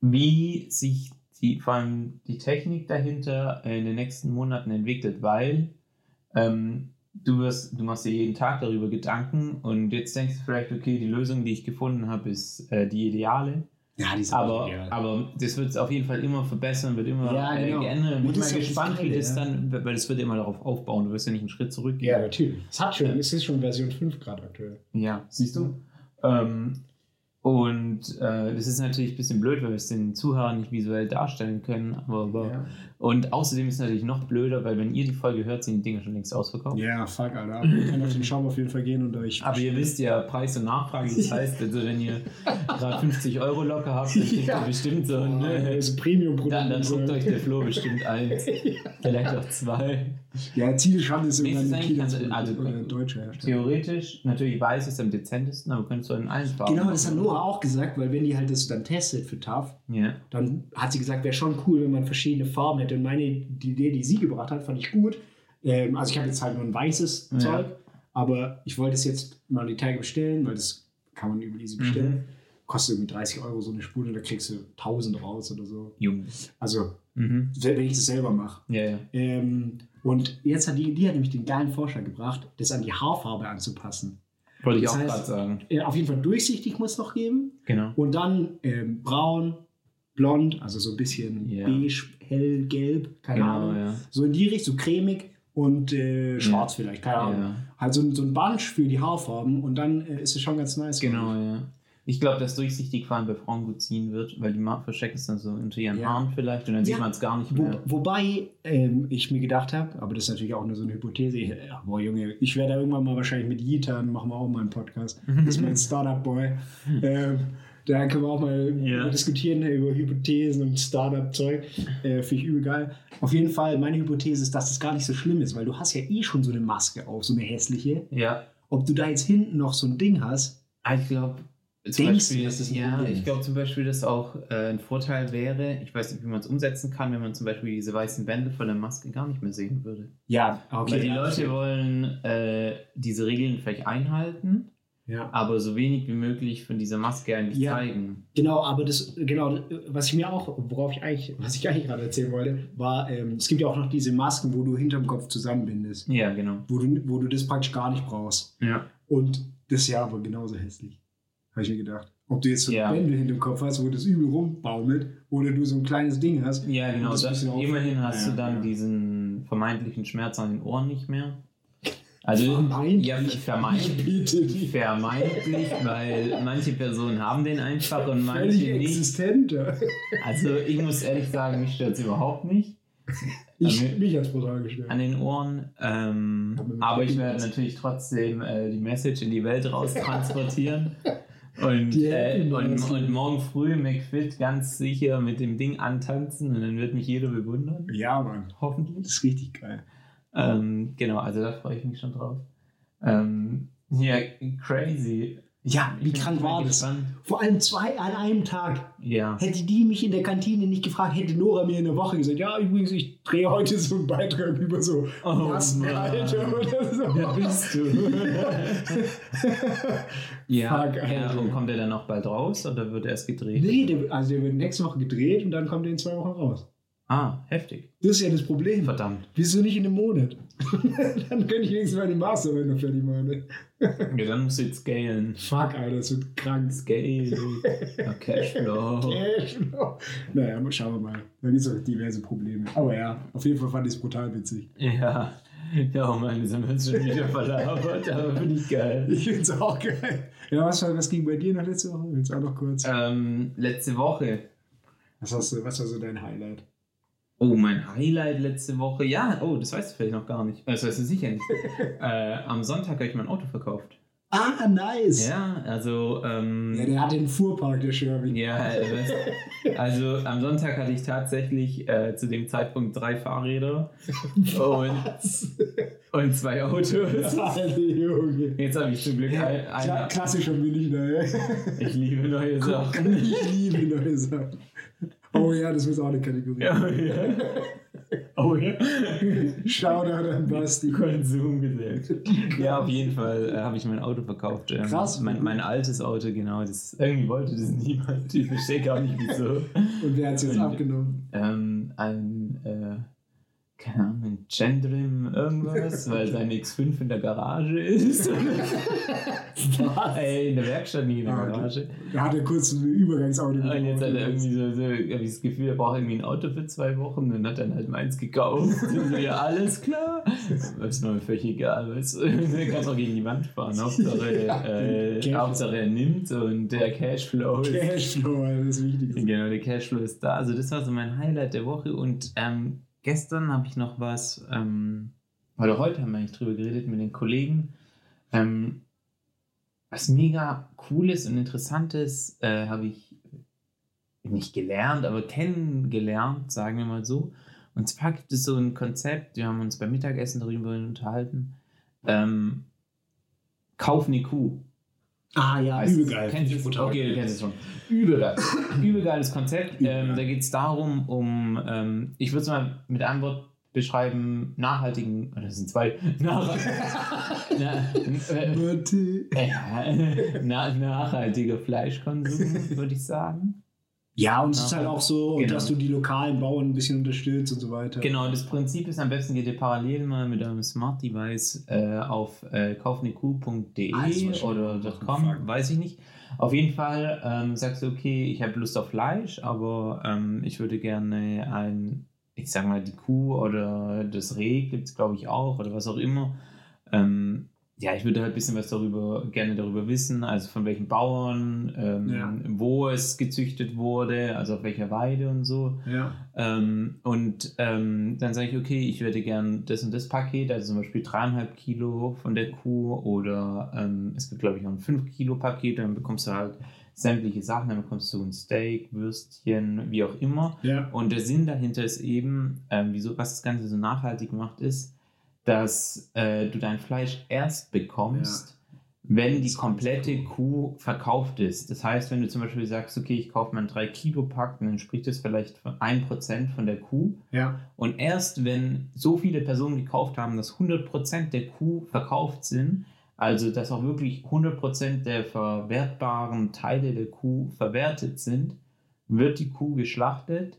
wie sich die, vor allem die Technik dahinter in den nächsten Monaten entwickelt, weil ähm, du, wirst, du machst dir jeden Tag darüber Gedanken und jetzt denkst du vielleicht, okay, die Lösung, die ich gefunden habe, ist äh, die ideale. Ja, die sind Aber, ja. aber das wird es auf jeden Fall immer verbessern, wird immer Ja, genau. äh, geändert. Und Ich bin mal gespannt, wie Geile, das ja. dann, weil es wird immer darauf aufbauen, du wirst ja nicht einen Schritt zurückgehen. ja, natürlich. Es hat schon, es ist schon Version 5 gerade aktuell. Ja, siehst du? Ähm, und äh, das ist natürlich ein bisschen blöd, weil wir es den Zuhörern nicht visuell darstellen können. Aber, aber Ja. Und außerdem ist es natürlich noch blöder, weil wenn ihr die Folge hört, sind die Dinge schon längst ausverkauft. Ja, fuck, Alter. Ich kann auf den Shop auf jeden Fall gehen und euch. Aber ihr wisst ja Preis und Nachfrage. Das (laughs) heißt, also wenn ihr gerade 50 Euro locker habt, dann kriegt Ja. ihr bestimmt so ein. Äh, so Premium-Produkt. dann, dann druckt euch der Flo bestimmt eins. (laughs) Vielleicht auch zwei. Ja, Ziel schon ist ist irgendwann ein? Kilo Also- also- deutscher Hersteller. Theoretisch, natürlich weiß es am dezentesten, aber könntest du in allen Farben. Genau, das hat. Nora auch gesagt, weil wenn die halt das dann testet für TAF, Ja. dann hat sie gesagt, wäre schon cool, wenn man verschiedene Farben hätte. Und meine die Idee, die sie gebracht hat, fand ich gut. Ähm, also ich habe jetzt halt nur ein weißes Ja. Zeug, aber ich wollte es jetzt mal die Tage bestellen, weil das kann man über easy bestellen. Mhm. Kostet irgendwie 30 Euro so eine Spule, da kriegst du 1000 raus oder so. Jung. Also, Mhm. wenn ich das selber mache. Ja, ja. Ähm, und jetzt hat die, die hat nämlich den geilen Vorschlag gebracht, das an die Haarfarbe anzupassen. Wollte ich Das auch gerade sagen. Äh, auf jeden Fall durchsichtig muss es noch geben. Genau. Und dann ähm, braun, blond, also so ein bisschen Ja. beige, hell, gelb, keine Genau, Ahnung. ja. So in die Richtung, so cremig und äh, schwarz vielleicht, keine Ahnung. Ja. So, ein- so ein Bunch für die Haarfarben und dann äh, ist es schon ganz nice. Genau, ja. Ich glaube, dass durchsichtig vor allem bei Frauen gut ziehen wird, weil die verstecken es dann so unter ihren Ja. Haaren vielleicht und dann sieht Ja. man es gar nicht Wo, mehr. wobei ähm, ich mir gedacht habe, aber das ist natürlich auch nur so eine Hypothese, ich, ja, boah Junge, ich werde da irgendwann mal wahrscheinlich mit Jitan, machen wir auch mal einen Podcast, (laughs) das ist mein Startup-Boy. ähm, da können wir auch mal Ja. diskutieren über Hypothesen und Startup-Zeug. Äh, Finde ich übel geil. Auf jeden Fall, meine Hypothese ist, dass das gar nicht so schlimm ist, weil du hast ja eh schon so eine Maske auf, so eine hässliche. Ja. Ob du da jetzt hinten noch so ein Ding hast, Ah, Ich glaube, zum Denkst Beispiel, dass das ein ja, ich glaube zum Beispiel, dass auch äh, ein Vorteil wäre, ich weiß nicht, wie man es umsetzen kann, wenn man zum Beispiel diese weißen Bänder von der Maske gar nicht mehr sehen würde. ja, okay. Weil die Leute wollen äh, diese Regeln vielleicht einhalten, ja. aber so wenig wie möglich von dieser Maske eigentlich Ja. zeigen. Genau, aber das, genau, was ich mir auch, worauf ich eigentlich, was ich eigentlich gerade erzählen wollte, war, ähm, es gibt ja auch noch diese Masken, wo du hinterm Kopf zusammenbindest, Ja, genau. wo du, wo du das praktisch gar nicht brauchst. Ja. Und das ist ja aber genauso hässlich, habe ich mir gedacht. Ob du jetzt so ein Ja. Bändel hinterm Kopf hast, wo das übel rumbaumelt, oder du so ein kleines Ding hast. Ja, genau. das Das, immerhin hast Ja, du dann ja. diesen vermeintlichen Schmerz an den Ohren nicht mehr. Also, Vermeintlich? ja, vermeintlich. Vermeintlich, (laughs) weil manche Personen haben den einfach und Völlig manche nicht. existenter. Also ich muss ehrlich sagen, mich stört es überhaupt nicht Ich, mich als brutal gestellt. an den Ohren. Ähm, Aber ich werde natürlich trotzdem äh, die Message in die Welt raus transportieren. (laughs) Und, äh, und, und morgen früh McFit ganz sicher mit dem Ding antanzen und dann wird mich jeder bewundern. Ja, Mann. Hoffentlich. Das ist richtig geil. Ähm, genau, also da freue ich mich schon drauf. Ähm, ja, crazy. Ja, wie Ich krank war das? gespannt. Vor allem zwei an einem Tag. Ja. Hätte die mich in der Kantine nicht gefragt, hätte Nora mir in der Woche gesagt, ja, übrigens, ich drehe heute so einen Beitrag über so Oh, Maskenhalter Mann. oder so. Wer bist du? (laughs) ja, Fuck, ja, und kommt er dann noch bald raus oder wird er erst gedreht? Nee, der, also der wird nächste Woche gedreht und dann kommt er in zwei Wochen raus. Ah, heftig. Das ist ja das Problem. Verdammt. Wieso nicht in einem Monat? (laughs) dann könnte ich wenigstens meine Masterarbeit noch fertig machen. Ja, dann musst du jetzt scalen. Fuck, Alter, das wird krank. Scale. Ja, Cashflow. Cashflow. Naja, schauen wir mal. Da gibt es auch diverse Probleme. Aber ja, auf jeden Fall fand ich es brutal witzig. Ja. Ja, oh Mann, jetzt haben wir uns schon wieder verlabert, aber finde ich geil. Ich finde es auch geil. Ja, was, was ging bei dir noch letzte Woche? Jetzt auch noch kurz. Ähm, letzte Woche. Was, hast du, was war so dein Highlight? Oh, mein Highlight letzte Woche. Ja, oh, das weißt du vielleicht noch gar nicht. Das weißt du sicher nicht. (laughs) äh, am Sonntag habe ich mein Auto verkauft. Ah, nice. Ja, also. Ähm, Ja, der hat den Fuhrpark, der Sherwin. Ja, also am Sonntag hatte ich tatsächlich äh, zu dem Zeitpunkt drei Fahrräder (laughs) und, und zwei Autos. (laughs) Alter Junge. Jetzt habe ich zum Glück ein, Kla ein, klassischer Münchner, ey. Ich liebe neue Sachen. Ich liebe neue Sachen. Oh ja, das ist auch eine Kategorie. Ja, ja. Oh ja. Shoutout an Basti. Konsumgesellschaft. Ja, auf jeden Fall äh, habe ich mein Auto verkauft. Ähm, Krass. Mein, mein altes Auto, genau. Das, irgendwie wollte das niemand. Ich verstehe gar nicht wieso. Und wer hat es jetzt Und- abgenommen? ähm, ein, äh, keine Ahnung, ein Gendrim irgendwas, weil sein X5 in der Garage ist. (laughs) Ey, in der Werkstatt, nie in der Ah. Garage. Da hat er kurz ein Übergangsauto Und jetzt hat er irgendwie so, so habe ich das Gefühl, er braucht irgendwie ein Auto für zwei Wochen und hat dann halt meins gekauft. (laughs) So, ja, alles klar. Das ist mir völlig egal, weißt du. (laughs) Du kannst auch gegen die Wand fahren. Hauptsache, Ja, äh, Hauptsache er nimmt und der Cashflow ist Cashflow, das Wichtigste. Genau, der Cashflow ist da. Also das war so mein Highlight der Woche. Und ähm, gestern habe ich noch was, ähm, oder heute haben wir eigentlich drüber geredet mit den Kollegen, ähm, was mega cooles und interessantes äh, habe ich nicht gelernt, aber kennengelernt, sagen wir mal so. Und zwar gibt es so ein Konzept, wir haben uns beim Mittagessen darüber unterhalten, ähm, Kauf eine Kuh. Ah ja, Heißt- übel geil. Kennst du Okay, kennst es schon. Übelgeil. Übelgeiles Konzept. Übelgeil. Ähm, da geht es darum, um, ähm, ich würde es mal mit einem Wort beschreiben, nachhaltigen, oder das sind zwei, (laughs) nach, na, äh, äh, (laughs) na, nachhaltiger Fleischkonsum, würde ich sagen. Ja, und es ist halt auch so, Genau. dass du die lokalen Bauern ein bisschen unterstützt und so weiter. Genau, das Prinzip ist am besten, geht ihr parallel mal mit eurem Smart Device äh, auf äh, kaufnekuh.de Ah, oder .com, weiß ich nicht. Auf jeden Fall ähm, sagst du, okay, ich habe Lust auf Fleisch, aber ähm, ich würde gerne ein, ich sag mal, die Kuh oder das Reh gibt es, glaube ich, auch oder was auch immer. Ähm, ja, ich würde halt ein bisschen was darüber, gerne darüber wissen, also von welchen Bauern, ähm, Ja. wo es gezüchtet wurde, also auf welcher Weide und so. Ja. Ähm, und ähm, dann sage ich, okay, ich würde gern das und das Paket, also zum Beispiel dreieinhalb Kilo von der Kuh oder ähm, es gibt, glaube ich, auch ein 5 Kilo Paket, dann bekommst du halt sämtliche Sachen, dann bekommst du ein Steak, Würstchen, wie auch immer. Ja. Und der Sinn dahinter ist eben, ähm, wieso, was das Ganze so nachhaltig macht, ist, dass äh, du dein Fleisch erst bekommst, wenn die komplette Kuh verkauft ist. Das heißt, wenn du zum Beispiel sagst, okay, ich kaufe mal einen 3-Kilo-Pack, dann entspricht das vielleicht von 1% von der Kuh. Ja. Und erst wenn so viele Personen gekauft haben, dass 100% der Kuh verkauft sind, also dass auch wirklich 100% der verwertbaren Teile der Kuh verwertet sind, wird die Kuh geschlachtet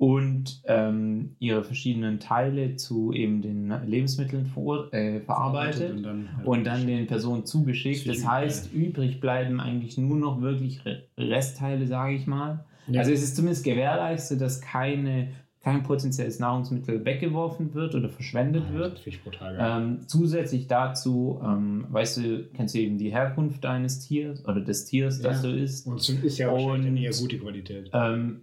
und ähm, ihre verschiedenen Teile zu eben den Lebensmitteln vor, äh, verarbeitet und dann, halt und dann den Personen zugeschickt. Das Das heißt, übrig bleiben eigentlich nur noch wirklich Re- Restteile, sage ich mal. Ja. Also es ist zumindest gewährleistet, dass keine, kein potenzielles Nahrungsmittel weggeworfen wird oder verschwendet Ah, wird. Das. Ähm, zusätzlich dazu, ähm, weißt du, kennst du eben die Herkunft deines Tiers oder des Tiers, das Ja. du isst. und es ist ja wahrscheinlich dann und- eher gute Qualität. Ähm,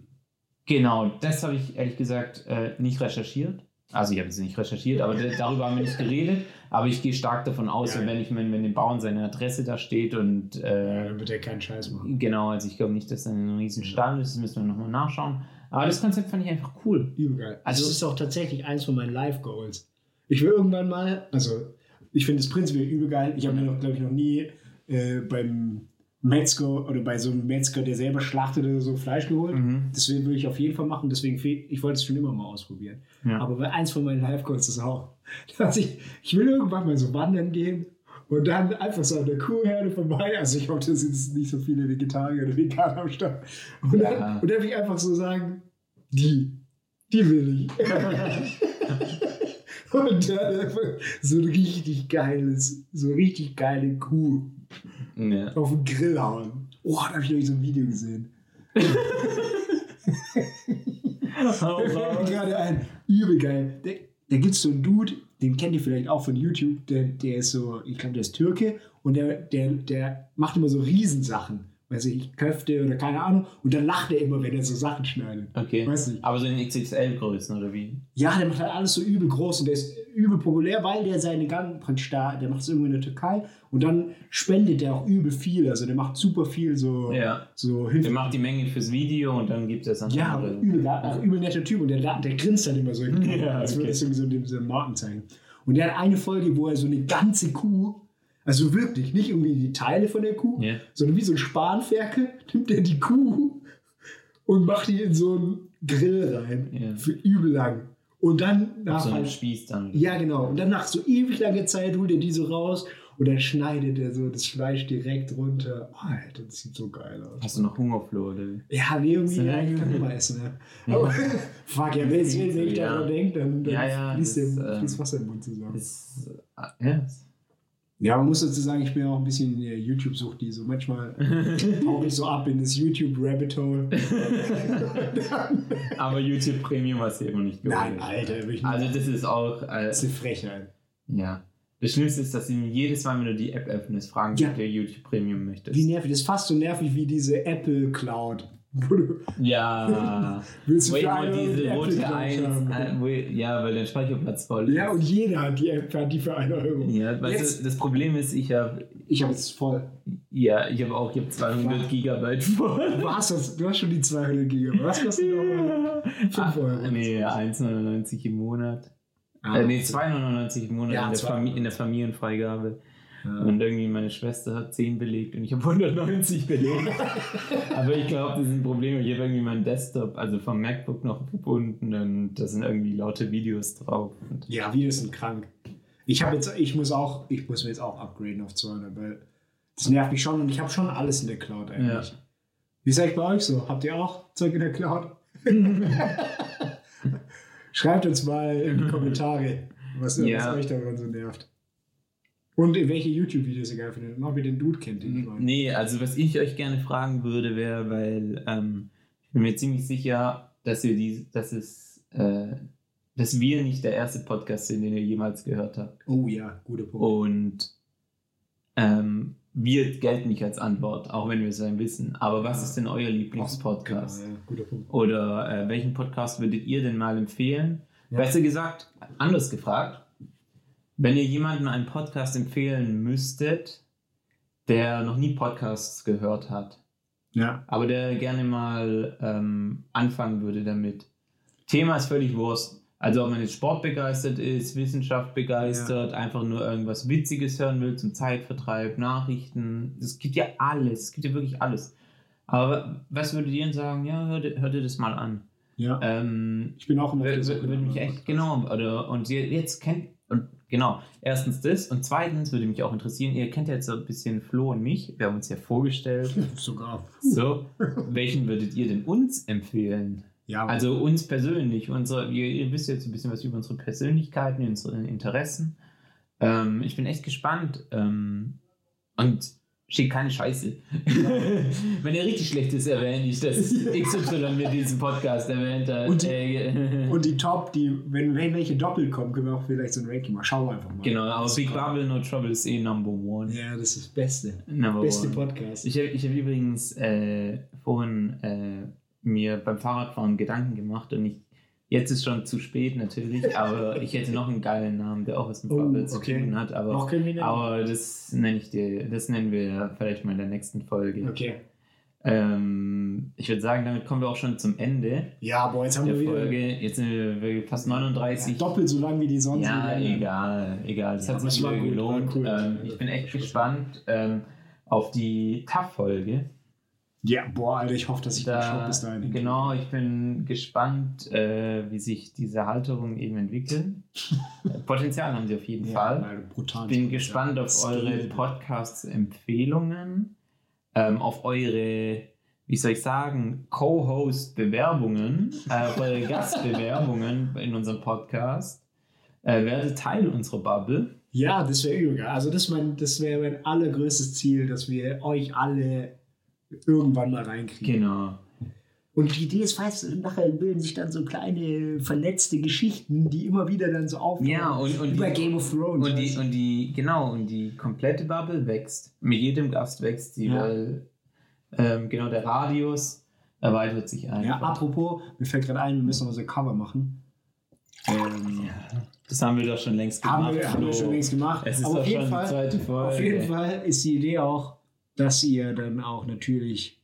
genau, das habe ich ehrlich gesagt äh, nicht recherchiert. Also ich habe es nicht recherchiert, aber da- darüber haben wir nicht geredet. Aber ich gehe stark davon aus, Ja. wenn ich wenn, wenn dem Bauern seine Adresse da steht und Ja, äh, dann wird er keinen Scheiß machen. genau, also ich glaube nicht, dass da ein riesen Stall ist, das müssen wir nochmal nachschauen. Aber das Konzept fand ich einfach cool. Übel Also- Also, das ist auch tatsächlich eins von meinen Life-Goals. Ich will irgendwann mal, also ich finde das prinzipiell übel geil. Ich habe mir noch, glaube ich, noch nie äh, beim Metzger oder bei so einem Metzger, der selber schlachtet oder so Fleisch geholt. Mhm. Deswegen will ich auf jeden Fall machen. Deswegen, fehl- ich wollte es schon immer mal ausprobieren. Ja. Aber bei eins von meinen Life-Goals ist auch, (laughs) dass ich, ich will irgendwann mal so wandern gehen und dann einfach so an der Kuhherde vorbei. Also ich hoffe, da sind nicht so viele Vegetarier oder Veganer am Start. Und dann, Ja. und dann will ich einfach so sagen, die. Die will ich. (laughs) (laughs) Und dann einfach so ein richtig geiles, so richtig geile Kuh Ja. auf den Grill hauen. Oh, da habe ich neulich so ein Video gesehen. Hau fällt (laughs) mir raus. gerade ein, übel geil. Da, da gibt es so einen Dude, den kennt ihr vielleicht auch von YouTube, der, der ist so, ich glaube, der ist Türke und der, der, der macht immer so Riesensachen. Weiß ich, Köfte oder keine Ahnung. Und dann lacht er immer, wenn er so Sachen schneidet. Okay. Weiß nicht. Aber so in XXL-Größen oder wie? Ja, der macht halt alles so übel groß und der ist übel populär, weil der seine praktisch da, der macht es irgendwo in der Türkei und dann spendet der auch übel viel. Also der macht super viel so, Ja. so Der Hilfe. macht die Menge fürs Video und dann gibt es an Ja, andere. übel, auch übel netter Typ und der, der grinst dann immer so. (laughs) Ja, als würde okay. es irgendwie so dem, Marken zeigen. Und der hat eine Folge, wo er so eine ganze Kuh, also wirklich, nicht irgendwie die Teile von der Kuh, Ja. sondern wie so ein Spanferkel, nimmt er die Kuh und macht die in so einen Grill rein. Ja. Für übel lang. Und dann Auf nach so einem Spieß dann. ja, genau. Und dann nach so ewig langer Zeit holt er die so raus und dann schneidet er so das Fleisch direkt runter. Oh, Alter, das sieht so geil aus. Hast du noch Hungerfloh oder wie? Ja, nee, irgendwie, ja, ich ja. kann immer essen, ne? Aber (laughs) fuck, ja, wenn, ich Ja. daran denke, dann, dann Ja, ja, fließt, das, dem, ähm, fließt Wasser im Mund zusammen. Das, äh, ja. Ja, man muss dazu sagen, ich bin ja auch ein bisschen in der YouTube-Sucht, die so manchmal (laughs) tauche ich so ab in das YouTube-Rabbit Hole. (laughs) Aber YouTube Premium hast du immer nicht geholt. Nein, Alter, will ich nicht. Also das ist auch, äh, das ist eine Frechheit. ja. Das Schlimmste ist, dass du jedes Mal, wenn du die App öffnest, fragen, Ja. ob du YouTube Premium möchtest. Wie nervig, das ist fast so nervig wie diese Apple Cloud. Ja. (laughs) Willst du Wo immer diese rote Cloud 1, haben? äh, ja, weil dein Speicherplatz voll ist. Ja, und jeder hat die App, hat die für einen Euro. ja, weißt du, das Problem ist, ich habe Ich habe jetzt voll. ja, ich habe auch, ich habe 200 Fuck. Gigabyte voll. (laughs) Du hast, das, du hast schon die 200 Gigabyte. Was kostet nochmal? 5 Ah, Euro. Nee, 1,99 im Monat. Ah, äh, nee, 2,99 im Monat Ja, in, der 2,99. Fami in der Familienfreigabe. Ja. Und irgendwie meine Schwester hat 10 belegt und ich habe 190 belegt. (laughs) Aber ich glaube, das ist ein Problem. Ich habe irgendwie meinen Desktop, also vom MacBook noch verbunden und da sind irgendwie laute Videos drauf. Ja, Videos sind krank. Ich habe jetzt, ich muss auch, ich muss mir jetzt auch upgraden auf 200, weil das nervt mich schon und ich habe schon alles in der Cloud eigentlich. Ja. Wie ist eigentlich bei euch so? Habt ihr auch Zeug in der Cloud? (laughs) Schreibt uns mal in die Kommentare, was, Ja. was euch daran so nervt. Und welche YouTube-Videos ihr geil findet und ob ihr den Dude kennt, den. Nee, also was ich euch gerne fragen würde, wäre, weil ähm, ich bin mir ziemlich sicher, dass ihr die, dass es, äh, dass wir nicht der erste Podcast sind, den ihr jemals gehört habt. Oh ja, guter Punkt. Und ähm, wir gelten nicht als Antwort, auch wenn wir es dann wissen. Aber was ist denn euer Lieblingspodcast? Genau, ja, guter Punkt. Oder äh, welchen Podcast würdet ihr denn mal empfehlen? Ja. Besser gesagt, anders gefragt, wenn ihr jemandem einen Podcast empfehlen müsstet, der noch nie Podcasts gehört hat, Ja, aber der gerne mal ähm, anfangen würde damit. Thema ist völlig Wurst. Also ob man jetzt sportbegeistert ist, Wissenschaft begeistert, einfach nur irgendwas Witziges hören will zum Zeitvertreib, Nachrichten. Es gibt ja alles, es gibt ja wirklich alles. Aber was würdet ihr denn sagen? Ja, hört, hört ihr das mal an. ja. Ähm, Ich bin auch der würde mich echt, genau, oder, und ihr jetzt kennt, genau, erstens das und zweitens würde mich auch interessieren, ihr kennt ja jetzt so ein bisschen Flo und mich, wir haben uns ja vorgestellt, (laughs) Sogar. so, welchen würdet ihr denn uns empfehlen? Ja, Also uns persönlich, unsere, ihr, ihr wisst jetzt ein bisschen was über unsere Persönlichkeiten, unsere Interessen. Ähm, ich bin echt gespannt. Ähm, und steht keine Scheiße. (laughs) Wenn er richtig schlecht ist, erwähne ich, dass XY mir diesen Podcast erwähnt hat. Und die- Äh, Und die Top, die, wenn, wenn welche doppelt kommen, können wir auch vielleicht so ein Ranking machen. Schauen wir einfach mal. genau, aber Big Bubble No Trouble ist eh Number One. Ja, das ist das Beste. Number Beste one. Podcast. Ich habe ich hab übrigens äh, vorhin äh, mir beim Fahrradfahren Gedanken gemacht und ich, jetzt ist schon zu spät natürlich, (laughs) aber ich hätte noch einen geilen Namen, der auch was mit Oh, Bubble zu okay. tun hat, aber, Noch aber das nenne ich dir, das nennen wir vielleicht mal in der nächsten Folge. Okay. Ähm, ich würde sagen, damit kommen wir auch schon zum Ende Ja, boah, jetzt haben wir wieder Folge. Jetzt sind wir fast 39. ja, doppelt so lang wie die sonst. Ja, wieder. egal, egal. Das Ja, hat sich war gelohnt. cool. Ähm, ich bin echt gespannt ähm, auf die TAF-Folge. Ja, boah, Alter, ich hoffe, dass ich den Shop Da, bis dahin genau, ich bin gespannt, äh, wie sich diese Halterungen eben entwickeln. (laughs) Potenzial haben sie auf jeden Ja, Fall. weil brutal. Ich bin gespannt auf eure. Podcast-Empfehlungen, ähm, auf eure wie soll ich sagen, Co-Host-Bewerbungen, äh, eure (laughs) Gastbewerbungen in unserem Podcast, äh, werdet Teil unserer Bubble. Ja, das wäre übel. Also das, mein, das wäre mein allergrößtes Ziel, dass wir euch alle irgendwann mal reinkriegen. Genau. Und die Idee ist fast, nachher bilden sich dann so kleine vernetzte Geschichten, die immer wieder dann so auftauchen. Ja, und, und, Über die, Game of Thrones. und, die, und die, genau, und die komplette Bubble wächst. Mit jedem Gast wächst sie, Ja. weil ähm, genau der Radius erweitert sich einfach. ja, apropos, mir fällt gerade ein, wir müssen ein Cover machen. Ähm, Das haben wir doch schon längst gemacht. haben, wir, haben wir schon längst gemacht. Es ist auf jeden, die Fall, zweite Folge. auf jeden Fall ist die Idee auch, dass ihr dann auch natürlich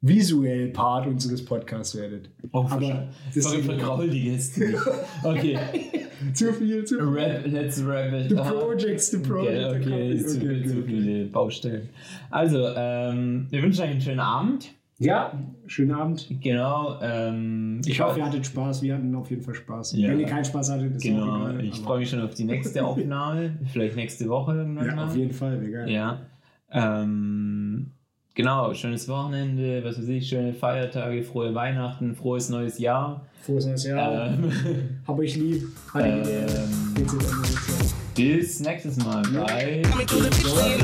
visuell Part unseres Podcasts werdet. Oh, Aber ist- vergraul die Gäste nicht. Okay, (laughs) Zu viel, zu viel. Rap, let's wrap it The projects, the Okay, projects. okay, ist zu, viel, zu viele Baustellen. Also, ähm, wir wünschen euch einen schönen Abend. Ja, schönen Abend. Genau. Ähm, Ich hoffe, ihr hattet Spaß. Wir hatten auf jeden Fall Spaß. Ja. Wenn ihr keinen Spaß hattet, ist auch Genau, egal. ich freue mich schon auf die nächste (laughs) Aufnahme. Vielleicht nächste Woche irgendwann Ja, mal. auf jeden Fall, geil. Ja. Ähm, genau, schönes Wochenende, was weiß ich, schöne Feiertage, frohe Weihnachten, frohes neues Jahr. Frohes neues Jahr. Ähm, (laughs) Hab euch lieb. Ähm, bis nächstes Mal bei Coming